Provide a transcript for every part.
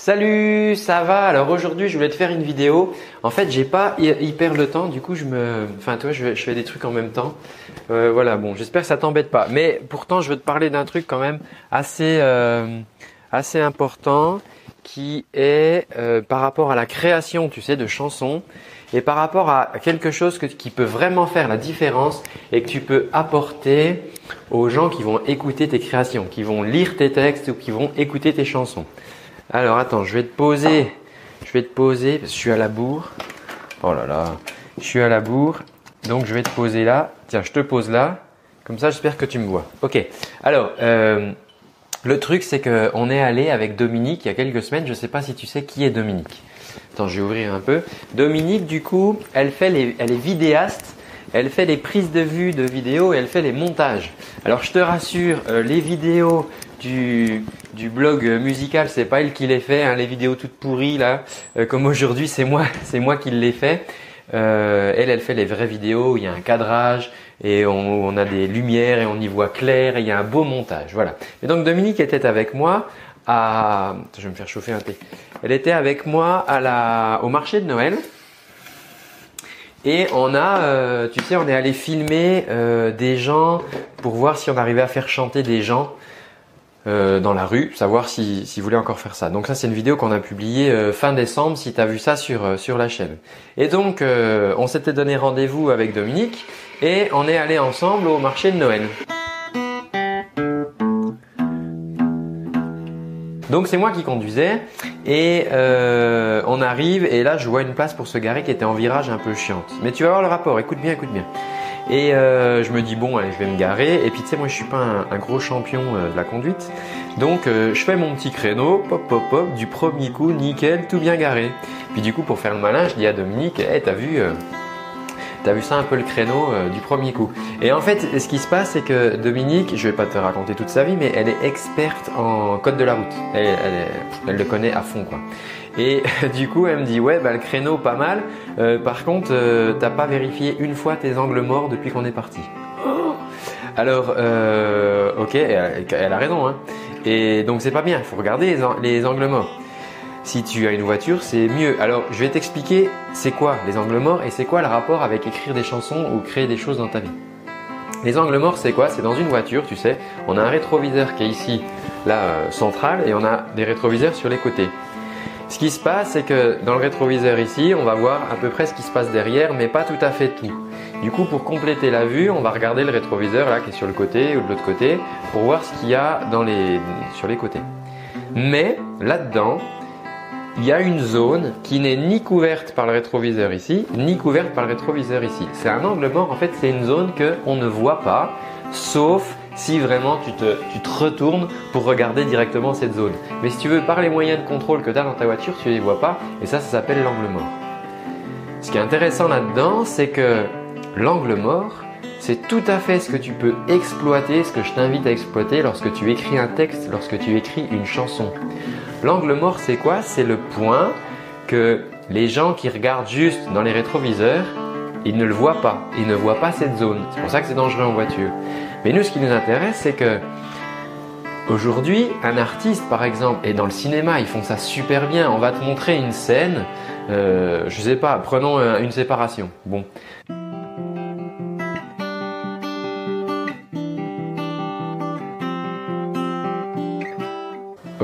Salut, ça va? Alors aujourd'hui, je voulais te faire une vidéo. En fait, j'ai pas hyper le temps, du coup, je me, enfin, toi, je, fais des trucs en même temps. Euh, voilà, bon, j'espère que ça t'embête pas. Mais pourtant, je veux te parler d'un truc quand même assez, euh, assez important, qui est euh, par rapport à la création, tu sais, de chansons, et par rapport à quelque chose qui peut vraiment faire la différence et que tu peux apporter aux gens qui vont écouter tes créations, qui vont lire tes textes ou qui vont écouter tes chansons. Alors attends, je vais te poser, je vais te poser, parce que je suis à la bourre. Oh là là, je suis à la bourre. Donc je vais te poser là. Tiens, je te pose là. Comme ça, j'espère que tu me vois. Ok. Alors, euh, le truc, c'est qu'on est allé avec Dominique il y a quelques semaines. Je ne sais pas si tu sais qui est Dominique. Attends, je vais ouvrir un peu. Dominique, du coup, elle fait elle est vidéaste. Elle fait les prises de vue de vidéos et elle fait les montages. Alors je te rassure, euh, les vidéos du, blog musical, c'est pas elle qui les fait. Hein, les vidéos toutes pourries là, euh, comme aujourd'hui, c'est moi, c'est moi qui les fais. Euh, elle, elle fait les vraies vidéos. Il y a un cadrage et on, on, a des lumières et on y voit clair. Et il y a un beau montage. Voilà. Et donc Dominique était avec moi à. Je vais me faire chauffer un thé. Elle était avec moi au marché de Noël. Et on a, euh, tu sais, on est allé filmer euh, des gens pour voir si on arrivait à faire chanter des gens euh, dans la rue, savoir si, voulaient encore faire ça. Donc ça c'est une vidéo qu'on a publiée euh, fin décembre si tu as vu ça sur, euh, sur la chaîne. Et donc on s'était donné rendez-vous avec Dominique et on est allé ensemble au marché de Noël. Donc c'est moi qui conduisais et on arrive et là je vois une place pour se garer qui était en virage un peu chiante. Mais tu vas voir le rapport, écoute bien, écoute bien. Et euh, je me dis bon allez je vais me garer. Et puis tu sais moi je suis pas un, gros champion euh, de la conduite. Donc euh, je fais mon petit créneau pop pop pop du premier coup nickel tout bien garé. Puis du coup pour faire le malin je dis à Dominique hey, t'as vu T'as vu ça un peu le créneau du premier coup. Et en fait, ce qui se passe, c'est que Dominique, je vais pas te raconter toute sa vie, mais elle est experte en code de la route. Elle, le connaît à fond, quoi. Et du coup, elle me dit ouais, bah, le créneau pas mal. Euh, par contre, euh, t'as pas vérifié une fois tes angles morts depuis qu'on est parti. Alors, euh, ok, elle, a raison. Hein. Et donc c'est pas bien. Il faut regarder les, angles morts. Si tu as une voiture, c'est mieux. Alors, je vais t'expliquer c'est quoi les angles morts et c'est quoi le rapport avec écrire des chansons ou créer des choses dans ta vie. Les angles morts, c'est quoi? C'est dans une voiture, tu sais, on a un rétroviseur qui est ici, là, central, et on a des rétroviseurs sur les côtés. Ce qui se passe, c'est que dans le rétroviseur ici, on va voir à peu près ce qui se passe derrière, mais pas tout à fait tout. Du coup, pour compléter la vue, on va regarder le rétroviseur là qui est sur le côté ou de l'autre côté pour voir ce qu'il y a sur les côtés. Mais là-dedans, il y a une zone qui n'est ni couverte par le rétroviseur ici, ni couverte par le rétroviseur ici. C'est un angle mort, en fait, c'est une zone qu'on ne voit pas, sauf si vraiment tu te, tu te retournes pour regarder directement cette zone. Mais si tu veux, par les moyens de contrôle que tu as dans ta voiture, tu ne les vois pas et ça, ça s'appelle l'angle mort. Ce qui est intéressant là-dedans, c'est que l'angle mort, c'est tout à fait ce que tu peux exploiter, ce que je t'invite à exploiter lorsque tu écris un texte, lorsque tu écris une chanson. L'angle mort, c'est quoi? C'est le point que les gens qui regardent juste dans les rétroviseurs, ils ne le voient pas. Ils ne voient pas cette zone. C'est pour ça que c'est dangereux en voiture. Mais nous, ce qui nous intéresse, c'est que aujourd'hui, un artiste, par exemple, est dans le cinéma, ils font ça super bien. On va te montrer une scène, euh, je sais pas, prenons une séparation. Bon.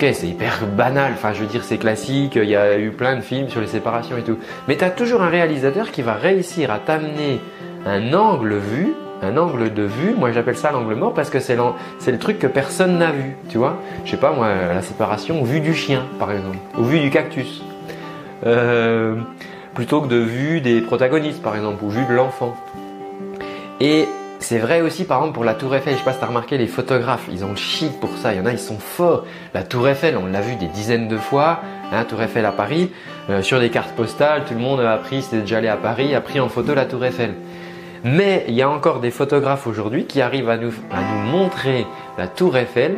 Ok, c'est hyper banal, enfin je veux dire c'est classique, il y a eu plein de films sur les séparations et tout. Mais tu as toujours un réalisateur qui va réussir à t'amener un angle vu un angle de vue, moi j'appelle ça l'angle mort parce que c'est le truc que personne n'a vu, tu vois. Je sais pas moi, la séparation vue du chien par exemple, ou vue du cactus. Euh, plutôt que de vue des protagonistes par exemple, ou vue de l'enfant. Et c'est vrai aussi par exemple pour la tour Eiffel, je sais pas si tu as remarqué les photographes, ils ont le chic pour ça, il y en a ils sont forts. La tour Eiffel, on l'a vu des dizaines de fois, la hein, tour Eiffel à Paris, euh, sur des cartes postales, tout le monde a pris, c'était déjà allé à Paris, a pris en photo la tour Eiffel. Mais il y a encore des photographes aujourd'hui qui arrivent à nous, montrer la tour Eiffel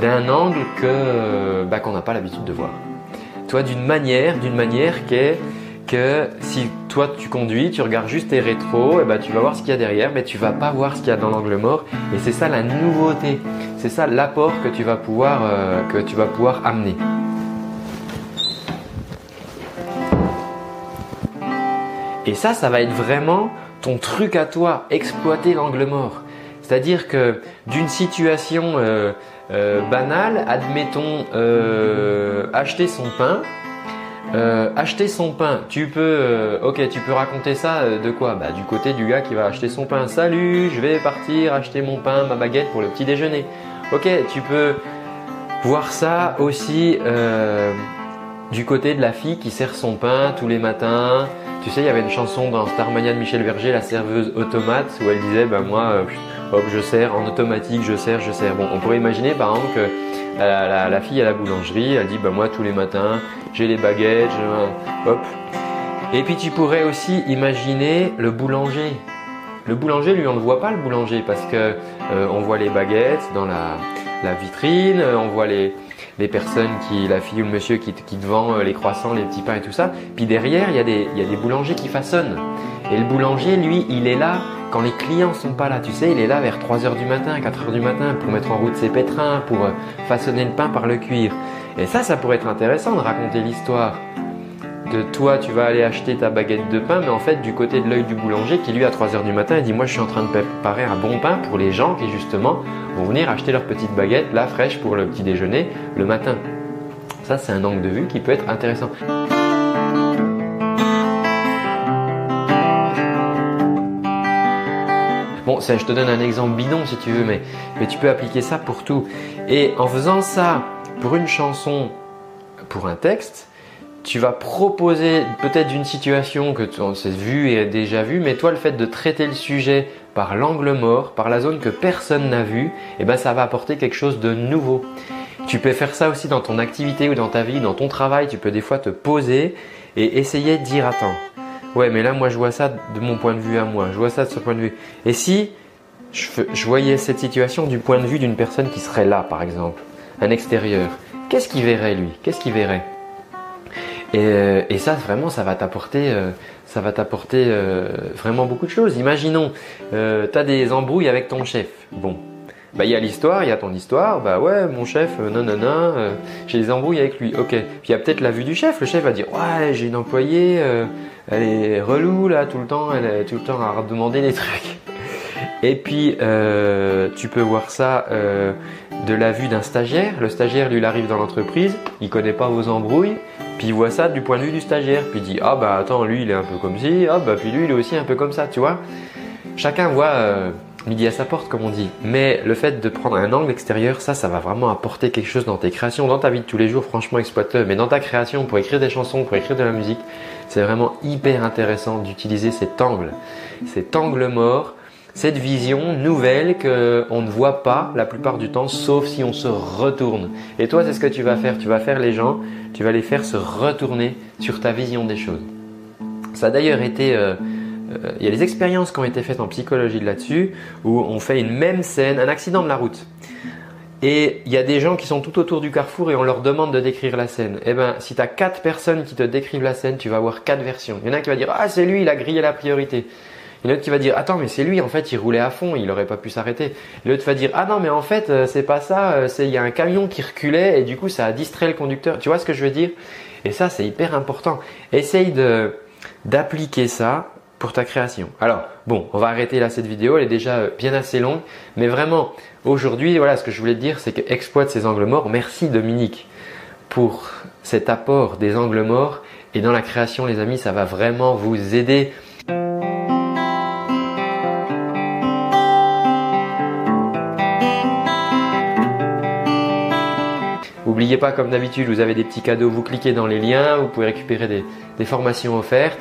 d'un angle que bah, qu'on n'a pas l'habitude de voir. Toi, d'une manière, d'une manière qui est que si toi tu conduis, tu regardes juste tes rétros, et tu vas voir ce qu'il y a derrière, mais tu vas pas voir ce qu'il y a dans l'angle mort. Et c'est ça la nouveauté, c'est ça l'apport que tu vas pouvoir, euh, que tu vas pouvoir amener. Et ça, ça va être vraiment ton truc à toi, exploiter l'angle mort. C'est-à-dire que d'une situation euh, euh, banale, admettons acheter son pain, acheter son pain, tu peux, ok, tu peux raconter ça de quoi? Bah du côté du gars qui va acheter son pain. Salut, je vais partir acheter mon pain, ma baguette pour le petit déjeuner. Ok, tu peux voir ça aussi du côté de la fille qui sert son pain tous les matins. Tu sais, il y avait une chanson dans Starmania de Michel Berger, la serveuse automate, où elle disait, bah moi hop, je sers en automatique, je sers, je sers. Bon, on pourrait imaginer par exemple que la, fille à la boulangerie, elle dit bah moi tous les matins, j'ai les baguettes, hop. Et puis tu pourrais aussi imaginer le boulanger. Le boulanger, lui, on ne voit pas le boulanger parce que euh, on voit les baguettes dans la, vitrine, on voit les, les personnes qui, la fille ou le monsieur qui, qui te vend euh, les croissants, les petits pains et tout ça. Puis derrière, il y a des boulangers qui façonnent. Et le boulanger, lui, il est là quand les clients sont pas là, tu sais, il est là vers 3h du matin, 4h du matin pour mettre en route ses pétrins, pour euh, façonner le pain par le cuir. Et ça, ça pourrait être intéressant de raconter l'histoire de toi, tu vas aller acheter ta baguette de pain, mais en fait, du côté de l'œil du boulanger qui, lui, à 3h du matin, il dit Moi, je suis en train de préparer un bon pain pour les gens qui, justement, vont venir acheter leur petite baguette, là, fraîche, pour le petit déjeuner le matin. Ça, c'est un angle de vue qui peut être intéressant. Bon, je te donne un exemple bidon si tu veux, mais, tu peux appliquer ça pour tout. Et en faisant ça pour une chanson, pour un texte, tu vas proposer peut-être d'une situation que tu as vu et déjà vue, mais toi, le fait de traiter le sujet par l'angle mort, par la zone que personne n'a vue, eh ben, ça va apporter quelque chose de nouveau. Tu peux faire ça aussi dans ton activité ou dans ta vie, dans ton travail. Tu peux des fois te poser et essayer de dire attends, ouais, mais là, moi, je vois ça de mon point de vue à moi. Je vois ça de ce point de vue. Et si je, voyais cette situation du point de vue d'une personne qui serait là, par exemple, un extérieur, qu'est-ce qu'il verrait, lui? Qu'est-ce qu'il verrait? Euh, et, ça, vraiment, ça va t'apporter, euh, euh, vraiment beaucoup de choses. Imaginons, tu as des embrouilles avec ton chef. Bon, bah il y a l'histoire, il y a ton histoire, bah ouais, mon chef, non non non, j'ai des embrouilles avec lui, ok. Puis il y a peut-être la vue du chef, le chef va dire ouais j'ai une employée, elle est relou là tout le temps, elle est tout le temps à demander des trucs. Et puis euh, tu peux voir ça euh, de la vue d'un stagiaire. Le stagiaire lui il arrive dans l'entreprise, il connaît pas vos embrouilles, puis il voit ça du point de vue du stagiaire, puis dit ah bah attends lui il est un peu comme ci, ah bah puis lui il est aussi un peu comme ça, tu vois. Chacun voit euh, midi à sa porte comme on dit. Mais le fait de prendre un angle extérieur, ça, ça va vraiment apporter quelque chose dans tes créations, dans ta vie de tous les jours, franchement exploite-le. Mais dans ta création, pour écrire des chansons, pour écrire de la musique, c'est vraiment hyper intéressant d'utiliser cet angle, cet angle mort, cette vision nouvelle que on ne voit pas la plupart du temps, sauf si on se retourne. Et toi, c'est ce que tu vas faire. Tu vas faire les gens, tu vas les faire se retourner sur ta vision des choses. Ça a d'ailleurs été euh, il y a des expériences qui ont été faites en psychologie là-dessus où on fait une même scène, un accident de la route. Et il y a des gens qui sont tout autour du carrefour et on leur demande de décrire la scène. Eh ben, si tu as quatre personnes qui te décrivent la scène, tu vas avoir quatre versions. Il y en a qui va dire Ah, c'est lui, il a grillé la priorité. Il y en a un autre qui va dire Attends, mais c'est lui, en fait, il roulait à fond, il n'aurait pas pu s'arrêter. L'autre va dire Ah non, mais en fait, euh, c'est pas ça, euh, c'est il y a un camion qui reculait et du coup, ça a distrait le conducteur. Tu vois ce que je veux dire? Et ça, c'est hyper important. Essaye de d'appliquer ça pour ta création. Alors, bon, on va arrêter là cette vidéo, elle est déjà euh, bien assez longue, mais vraiment, aujourd'hui, voilà, ce que je voulais te dire, c'est que exploite ces angles morts. Merci Dominique pour cet apport des angles morts. Et dans la création, les amis, ça va vraiment vous aider. N'oubliez pas, comme d'habitude, vous avez des petits cadeaux, vous cliquez dans les liens, vous pouvez récupérer des, des formations offertes.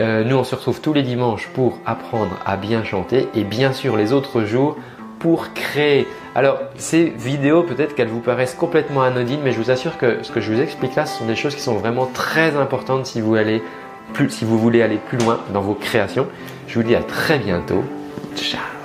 Euh, nous, on se retrouve tous les dimanches pour apprendre à bien chanter et bien sûr les autres jours pour créer. Alors, ces vidéos, peut-être qu'elles vous paraissent complètement anodines, mais je vous assure que ce que je vous explique là, ce sont des choses qui sont vraiment très importantes si vous, si vous voulez aller plus loin dans vos créations. Je vous dis à très bientôt. Ciao